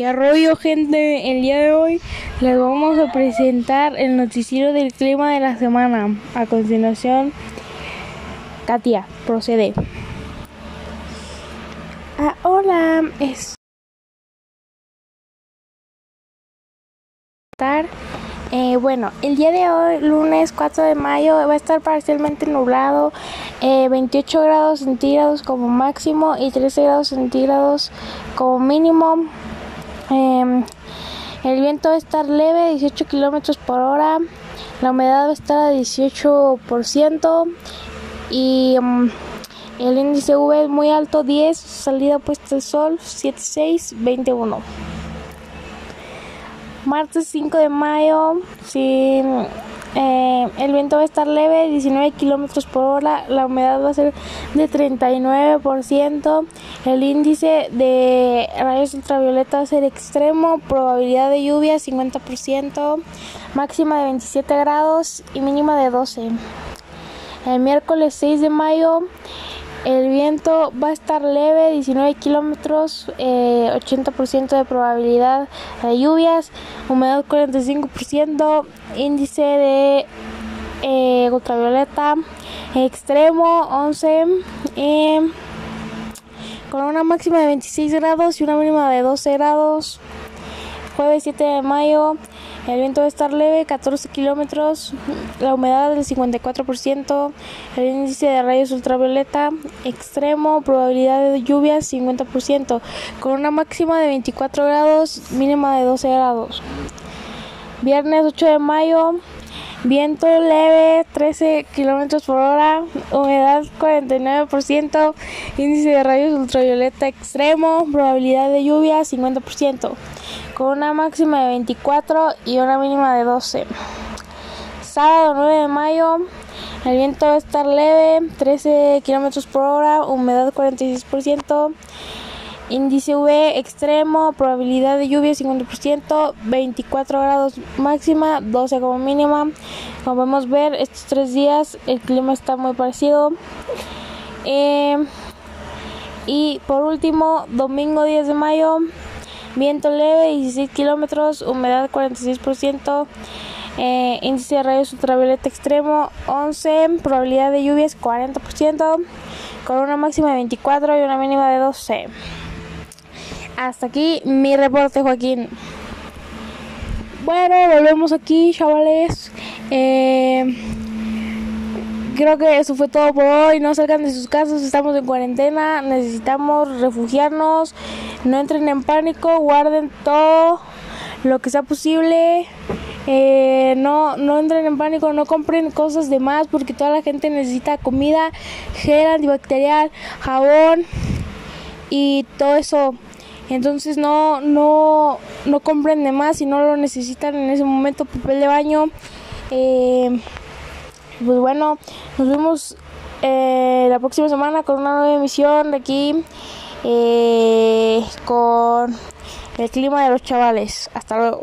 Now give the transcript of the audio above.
¿Qué rollo gente? El día de hoy les vamos a presentar el noticiero del clima de la semana. A continuación, Katia, procede. Ah, hola, es... Eh, bueno, el día de hoy, lunes 4 de mayo, va a estar parcialmente nublado, eh, 28 grados centígrados como máximo y 13 grados centígrados como mínimo. Eh, el viento va a estar leve, 18 kilómetros por hora, la humedad va a estar a 18% y um, el índice V es muy alto, 10, salida puesta el sol, 76, 21 martes 5 de mayo, sí, eh, el viento va a estar leve, 19 kilómetros por hora, la humedad va a ser de 39%, el índice de rayos ultravioleta va a ser extremo, probabilidad de lluvia 50%, máxima de 27 grados y mínima de 12. El miércoles 6 de mayo, el viento va a estar leve, 19 kilómetros, eh, 80% de probabilidad de lluvias, humedad 45%, índice de eh, ultravioleta extremo 11, eh, con una máxima de 26 grados y una mínima de 12 grados. Jueves 7 de mayo, el viento va a estar leve, 14 kilómetros, la humedad del 54%, el índice de rayos ultravioleta extremo, probabilidad de lluvias 50%, con una máxima de 24 grados, mínima de 12 grados. Viernes 8 de mayo, viento leve 13 kilómetros por hora, humedad 49%, índice de rayos ultravioleta extremo, probabilidad de lluvia 50% con una máxima de 24 y una mínima de 12. Sábado 9 de mayo, el viento va a estar leve, 13 kilómetros por hora, humedad 46%, índice V extremo, probabilidad de lluvia 50%, 24 grados máxima, 12 como mínima. Como podemos ver, estos tres días el clima está muy parecido. Eh, y por último, domingo 10 de mayo, Viento leve 16 kilómetros, humedad 46%, eh, índice de rayos ultravioleta extremo 11, probabilidad de lluvias 40%, con una máxima de 24 y una mínima de 12. Hasta aquí mi reporte, Joaquín. Bueno, volvemos aquí, chavales. Eh, creo que eso fue todo por hoy. No salgan de sus casas, estamos en cuarentena, necesitamos refugiarnos. No entren en pánico, guarden todo lo que sea posible. Eh, no, no entren en pánico, no compren cosas de más porque toda la gente necesita comida, gel antibacterial, jabón y todo eso. Entonces no, no, no compren de más si no lo necesitan en ese momento, papel de baño. Eh, pues bueno, nos vemos eh, la próxima semana con una nueva emisión de aquí eh, con el clima de los chavales. Hasta luego.